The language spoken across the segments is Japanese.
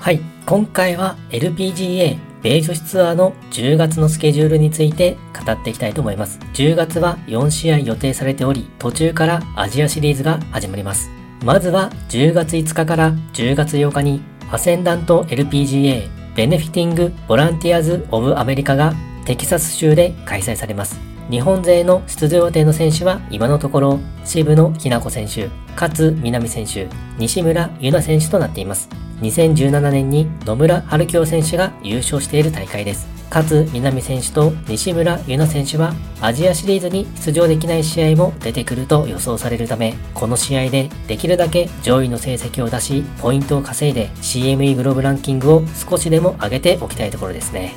はい、今回は LPGA 米女子ツアーの10月のスケジュールについて語っていきたいと思います。10月は4試合予定されており、途中からアジアシリーズが始まります。まずは10月5日から10月8日にアセンダント LPGA ベネフィティングボランティアズ・オブ・アメリカがテキサス州で開催されます。日本勢の出場予定の選手は今のところ渋野日向子選手、勝みなみ選手、西村優奈選手となっています。2017年に野村春京選手が優勝している大会です。勝南選手と西村優奈選手はアジアシリーズに出場できない試合も出てくると予想されるため、この試合でできるだけ上位の成績を出し、ポイントを稼いで CME グローブランキングを少しでも上げておきたいところですね。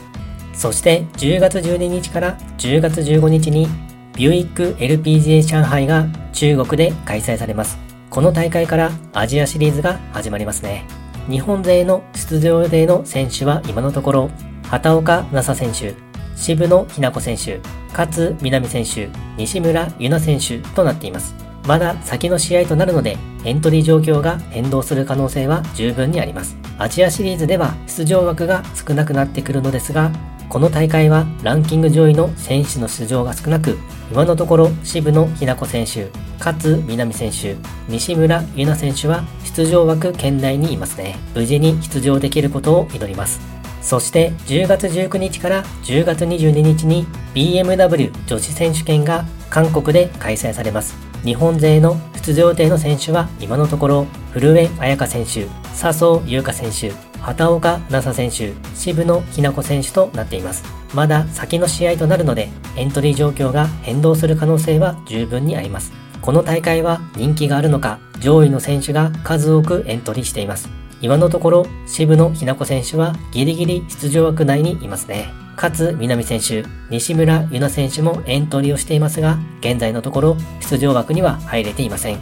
そして10月12日から10月15日にビューイック LPGA 上海が中国で開催されます。この大会からアジアシリーズが始まりますね。日本勢の出場予定の選手は今のところ、畑岡奈紗選手、渋野日向子選手、勝南選手、西村優奈選手となっています。まだ先の試合となるので、エントリー状況が変動する可能性は十分にあります。アジアシリーズでは出場枠が少なくなってくるのですが、この大会はランキング上位の選手の出場が少なく、今のところ渋野日向子選手、勝南選手、西村優奈選手は出場枠圏内にいますね。無事に出場できることを祈ります。そして10月19日から10月22日に BMW 女子選手権が韓国で開催されます。日本勢の出場予定の選手は今のところ古江彩佳選手、笹生優香選手、畑岡奈紗選手、渋野日向子選手となっています。まだ先の試合となるので、エントリー状況が変動する可能性は十分にあります。この大会は人気があるのか、上位の選手が数多くエントリーしています。今のところ、渋野日向子選手はギリギリ出場枠内にいますね。勝南選手、西村優奈選手もエントリーをしていますが、現在のところ出場枠には入れていません。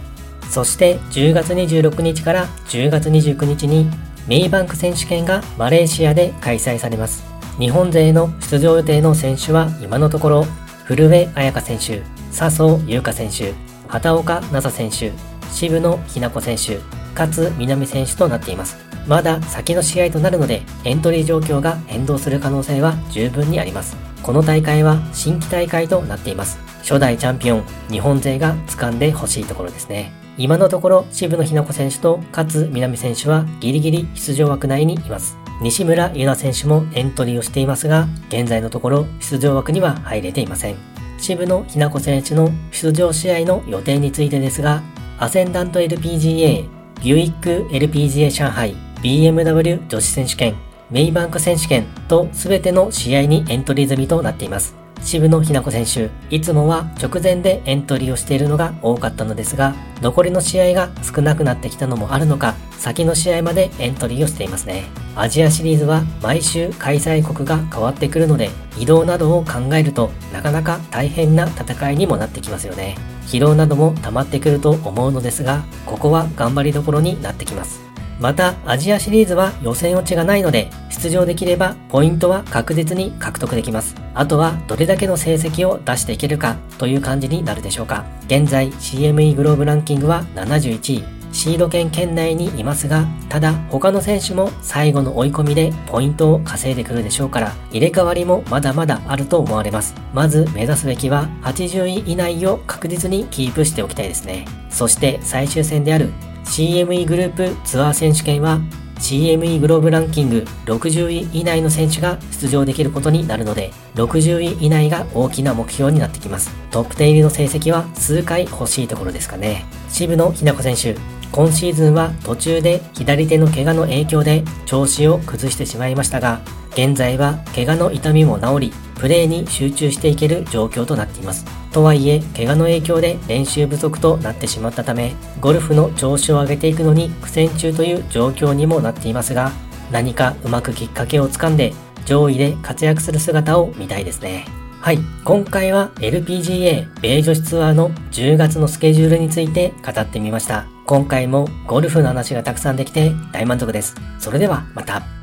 そして10月26日から10月29日にメイバンク選手権がマレーシアで開催されます。日本勢の出場予定の選手は今のところ、古江彩佳選手、笹生優香選手、畑岡奈紗選手、渋野日向子選手、勝南選手となっています。まだ先の試合となるので、エントリー状況が変動する可能性は十分にあります。この大会は新規大会となっています。初代チャンピオン、日本勢が掴んでほしいところですね。今のところ渋野日向子選手と勝南選手はギリギリ出場枠内にいます。西村優奈選手もエントリーをしていますが、現在のところ出場枠には入れていません。渋野日向子選手の出場試合の予定についてですが、アセンダント LPGA、ビューイック LPGA 上海、BMW 女子選手権、メイバンク選手権と全ての試合にエントリー済みとなっています。渋野日向子選手、いつもは直前でエントリーをしているのが多かったのですが、残りの試合が少なくなってきたのもあるのか、先の試合までエントリーをしていますね。アジアシリーズは毎週開催国が変わってくるので、移動などを考えるとなかなか大変な戦いにもなってきますよね。疲労なども溜まってくると思うのですが、ここは頑張りどころになってきます。また、アジアシリーズは予選落ちがないので、出場できればポイントは確実に獲得できます。あとは、どれだけの成績を出していけるかという感じになるでしょうか。現在、CME グローブランキングは71位。シード権圏内にいますが、ただ他の選手も最後の追い込みでポイントを稼いでくるでしょうから、入れ替わりもまだまだあると思われます。まず目指すべきは80位以内を確実にキープしておきたいですね。そして最終戦である CME グループツアー選手権は CME グローブランキング60位以内の選手が出場できることになるので、60位以内が大きな目標になってきます。トップ10入りの成績は数回欲しいところですかね。渋野日向子選手、今シーズンは途中で左手の怪我の影響で調子を崩してしまいましたが、現在は怪我の痛みも治り、プレーに集中していける状況となっています。とはいえ、怪我の影響で練習不足となってしまったため、ゴルフの調子を上げていくのに苦戦中という状況にもなっていますが、何かうまくきっかけをつかんで、上位で活躍する姿を見たいですね。はい。今回は LPGA 米女子ツアーの10月のスケジュールについて語ってみました。今回もゴルフの話がたくさんできて大満足です。それではまた。